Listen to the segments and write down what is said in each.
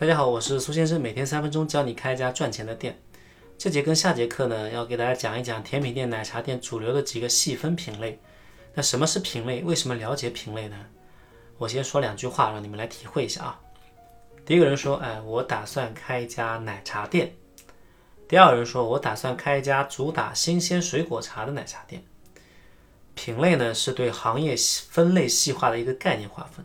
大家好，我是苏先生，每天三分钟教你开一家赚钱的店。这节跟下节课呢，要给大家讲一讲甜品店、奶茶店主流的几个细分品类。那什么是品类？为什么了解品类呢？我先说两句话，让你们来体会一下啊。第一个人说，哎，我打算开一家奶茶店。第二个人说，我打算开一家主打新鲜水果茶的奶茶店。品类呢，是对行业细分类细化的一个概念划分。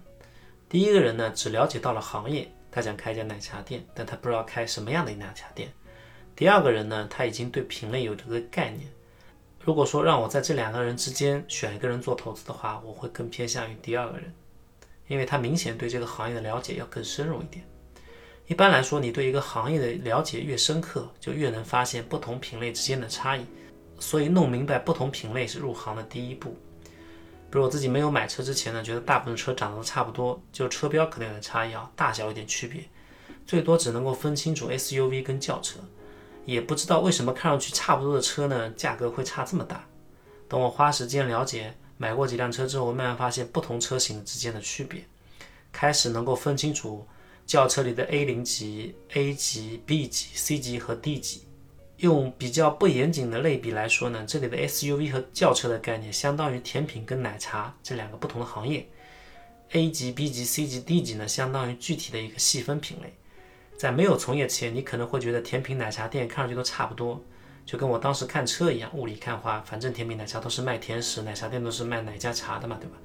第一个人呢，只了解到了行业，他想开一家奶茶店，但他不知道开什么样的奶茶店。第二个人呢，他已经对品类有这个概念。如果说让我在这两个人之间选一个人做投资的话，我会更偏向于第二个人，因为他明显对这个行业的了解要更深入一点。一般来说，你对一个行业的了解越深刻，就越能发现不同品类之间的差异。所以弄明白不同品类是入行的第一步。比如我自己没有买车之前呢，觉得大部分车长得都差不多，就车标可能有点差异啊，大小有点区别，最多只能够分清楚 SUV 跟轿车。也不知道为什么看上去差不多的车呢，价格会差这么大。等我花时间了解，买过几辆车之后，我慢慢发现不同车型之间的区别，开始能够分清楚轿车里的 A 零级、A 级、B 级、C 级和 D 级。用比较不严谨的类比来说呢，这里的 SUV 和轿车的概念相当于甜品跟奶茶这两个不同的行业。A 级、B 级、C 级、D 级呢，相当于具体的一个细分品类。在没有从业前，你可能会觉得甜品奶茶店看上去都差不多，就跟我当时看车一样，雾里看花，反正甜品奶茶都是卖甜食，奶茶店都是卖奶加茶的嘛，对吧？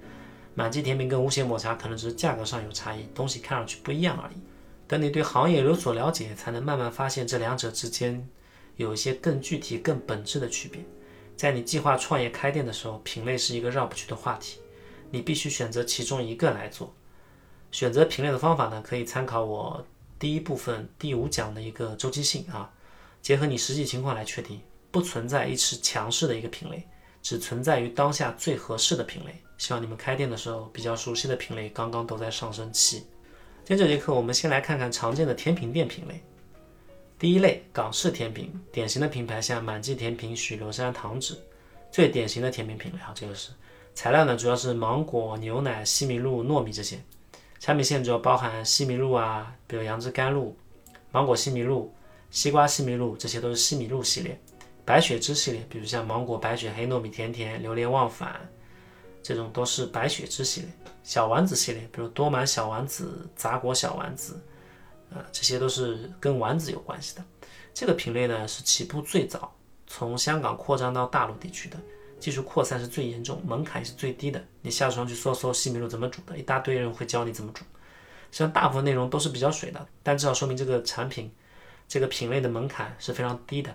满记甜品跟无血抹茶可能只是价格上有差异，东西看上去不一样而已。等你对行业有所了解，才能慢慢发现这两者之间有一些更具体、更本质的区别。在你计划创业开店的时候，品类是一个绕不去的话题，你必须选择其中一个来做。选择品类的方法呢，可以参考我。第一部分第五讲的一个周期性啊，结合你实际情况来确定，不存在一直强势的一个品类，只存在于当下最合适的品类。希望你们开店的时候比较熟悉的品类刚刚都在上升期。今天这节课我们先来看看常见的甜品店品类。第一类港式甜品，典型的品牌像满记甜品、许留山、糖纸，最典型的甜品品类啊，这个是材料呢，主要是芒果、牛奶、西米露、糯米这些。产品线主要包含西米露啊，比如杨枝甘露、芒果西米露、西瓜西米露，这些都是西米露系列。白雪芝系列，比如像芒果白雪黑糯米甜甜、榴莲忘返，这种都是白雪芝系列。小丸子系列，比如多满小丸子、杂果小丸子，啊，这些都是跟丸子有关系的。这个品类呢是起步最早，从香港扩张到大陆地区的。技术扩散是最严重，门槛也是最低的。你下床去搜搜西米露怎么煮的，一大堆人会教你怎么煮。虽然大部分内容都是比较水的，但至少说明这个产品、这个品类的门槛是非常低的。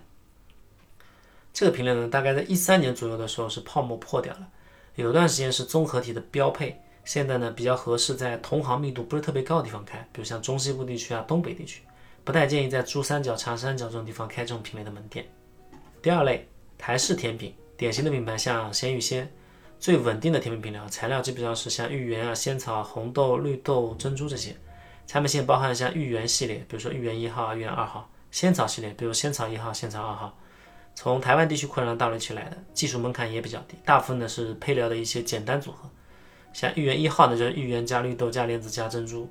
这个品类呢，大概在一三年左右的时候是泡沫破掉了，有段时间是综合体的标配。现在呢，比较合适在同行密度不是特别高的地方开，比如像中西部地区啊、东北地区，不太建议在珠三角、长三角这种地方开这种品类的门店。第二类，台式甜品。典型的品牌像鲜芋仙，最稳定的甜品品料材料基本上是像芋圆啊、仙草、红豆、绿豆、珍珠这些。产品线包含像芋圆系列，比如说芋圆一号、芋圆二号；仙草系列，比如仙草一号、仙草二号。从台湾地区扩张到大陆区来的，技术门槛也比较低，大部分呢是配料的一些简单组合。像芋圆一号呢，就是芋圆加绿豆加莲子加珍珠；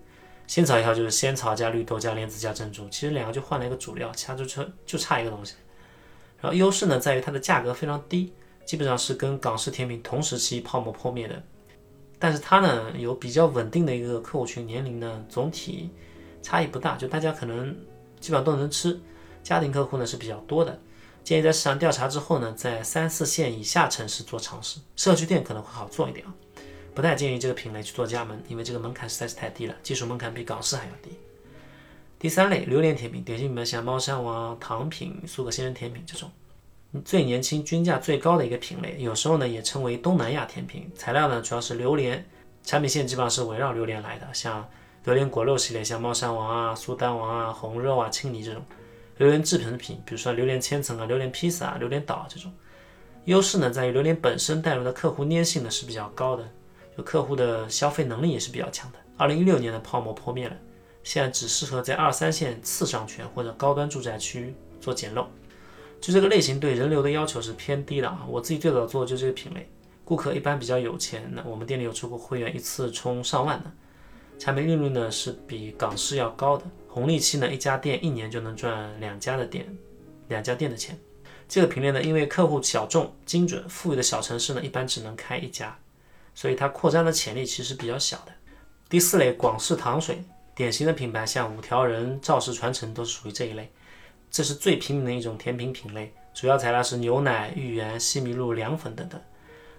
仙草一号就是仙草加绿豆加莲子加珍珠。其实两个就换了一个主料，其他就差就差一个东西。然后优势呢，在于它的价格非常低，基本上是跟港式甜品同时期泡沫破灭的。但是它呢，有比较稳定的一个客户群，年龄呢总体差异不大，就大家可能基本上都能吃。家庭客户呢是比较多的。建议在市场调查之后呢，在三四线以下城市做尝试，社区店可能会好做一点啊。不太建议这个品类去做加盟，因为这个门槛实在是太低了，技术门槛比港式还要低。第三类榴莲甜品，典型里面像猫山王、糖品、苏格仙人甜品这种，最年轻、均价最高的一个品类，有时候呢也称为东南亚甜品。材料呢主要是榴莲，产品线基本上是围绕榴莲来的，像榴莲果肉系列，像猫山王啊、苏丹王啊、红肉啊、青泥这种。榴莲制品的品，比如说榴莲千层啊、榴莲披萨啊、榴莲岛啊这种。优势呢在于榴莲本身带入的客户粘性呢是比较高的，就客户的消费能力也是比较强的。二零一六年的泡沫破灭了。现在只适合在二三线次商圈或者高端住宅区做捡漏，就这个类型对人流的要求是偏低的啊。我自己最早做的就这个品类，顾客一般比较有钱，那我们店里有出过会员一次充上万的，产品利润呢是比港式要高的，红利期呢一家店一年就能赚两家的店，两家店的钱。这个品类呢，因为客户小众、精准、富裕的小城市呢，一般只能开一家，所以它扩张的潜力其实比较小的。第四类广式糖水，典型的品牌像五条人、赵氏传承都是属于这一类，这是最平民的一种甜品品类，主要材料是牛奶、芋圆、西米露、凉粉等等。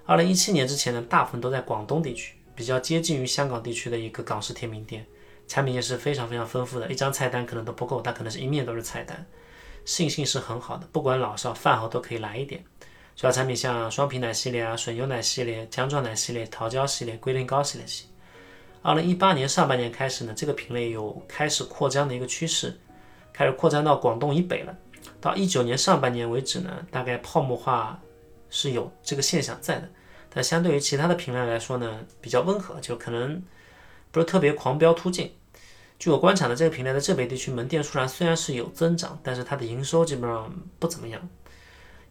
二零一七年之前呢，大部分都在广东地区，比较接近于香港地区的一个港式甜品店，产品也是非常非常丰富的，一张菜单可能都不够，它可能是一面都是菜单。信性是很好的，不管老少饭后都可以来一点。主要产品像双皮奶系列啊、吮牛奶系列、姜撞奶系列、桃胶系列、龟苓膏系列。二零一八年上半年开始呢，这个品类有开始扩张的一个趋势，开始扩张到广东以北了。到一九年上半年为止呢，大概泡沫化是有这个现象在的，但相对于其他的品类来说呢，比较温和，就可能不是特别狂飙突进。据我观察呢，这个品类在浙北地区门店数量虽然是有增长，但是它的营收基本上不怎么样。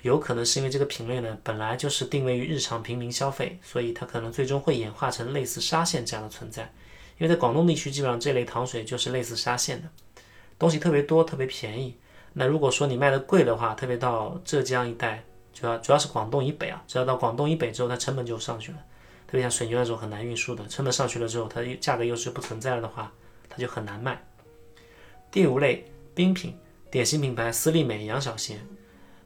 有可能是因为这个品类呢本来就是定位于日常平民消费，所以它可能最终会演化成类似沙县这样的存在。因为在广东地区，基本上这类糖水就是类似沙县的，东西特别多，特别便宜。那如果说你卖的贵的话，特别到浙江一带，主要主要是广东以北啊，只要到广东以北之后，它成本就上去了。特别像水牛那种很难运输的，成本上去了之后，它价格优势不存在了的话。它就很难卖。第五类冰品，典型品牌斯利美、杨小贤，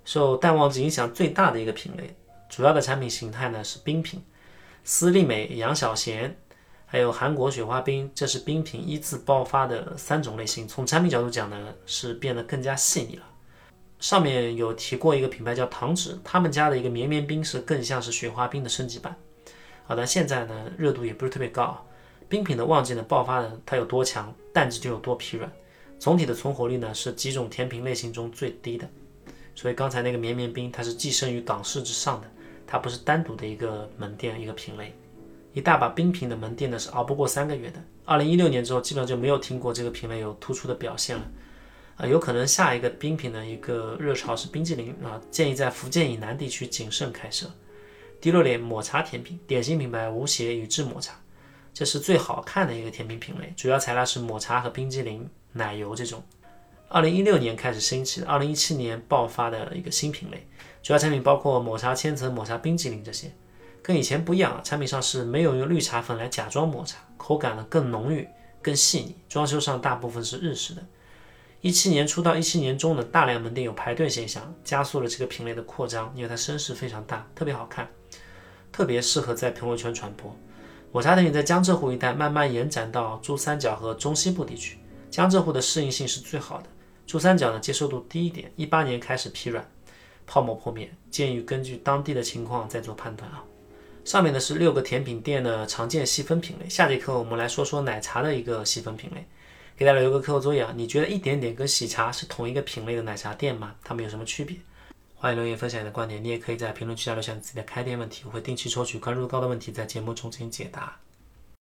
受淡旺季影响最大的一个品类。主要的产品形态呢是冰品，斯利美、杨小贤，还有韩国雪花冰，这是冰品依次爆发的三种类型。从产品角度讲呢，是变得更加细腻了。上面有提过一个品牌叫糖纸，他们家的一个绵绵冰是更像是雪花冰的升级版。好的，现在呢热度也不是特别高。冰品的旺季呢爆发的它有多强，淡季就有多疲软。总体的存活率呢是几种甜品类型中最低的。所以刚才那个绵绵冰它是寄生于港式之上的，它不是单独的一个门店一个品类。一大把冰品的门店呢是熬不过三个月的。二零一六年之后基本上就没有听过这个品类有突出的表现了。啊，有可能下一个冰品的一个热潮是冰激凌啊，建议在福建以南地区谨慎开设。第六类抹茶甜品，典型品牌无邪宇治抹茶。这是最好看的一个甜品品类，主要材料是抹茶和冰激凌、奶油这种。二零一六年开始兴起的，二零一七年爆发的一个新品类，主要产品包括抹茶千层、抹茶冰激凌这些。跟以前不一样啊，产品上是没有用绿茶粉来假装抹茶，口感呢更浓郁、更细腻。装修上大部分是日式的。一七年初到一七年中的大量门店有排队现象，加速了这个品类的扩张，因为它声势非常大，特别好看，特别适合在朋友圈传播。抹茶甜品在江浙沪一带慢慢延展到珠三角和中西部地区，江浙沪的适应性是最好的，珠三角呢接受度低一点。一八年开始疲软，泡沫破灭，建议根据当地的情况再做判断啊。上面呢是六个甜品店的常见细分品类，下节课我们来说说奶茶的一个细分品类。给大家留个课后作业啊，你觉得一点点跟喜茶是同一个品类的奶茶店吗？它们有什么区别？欢迎留言分享你的观点，你也可以在评论区下留下你自己的开店问题，我会定期抽取关注度高的问题在节目中进行解答。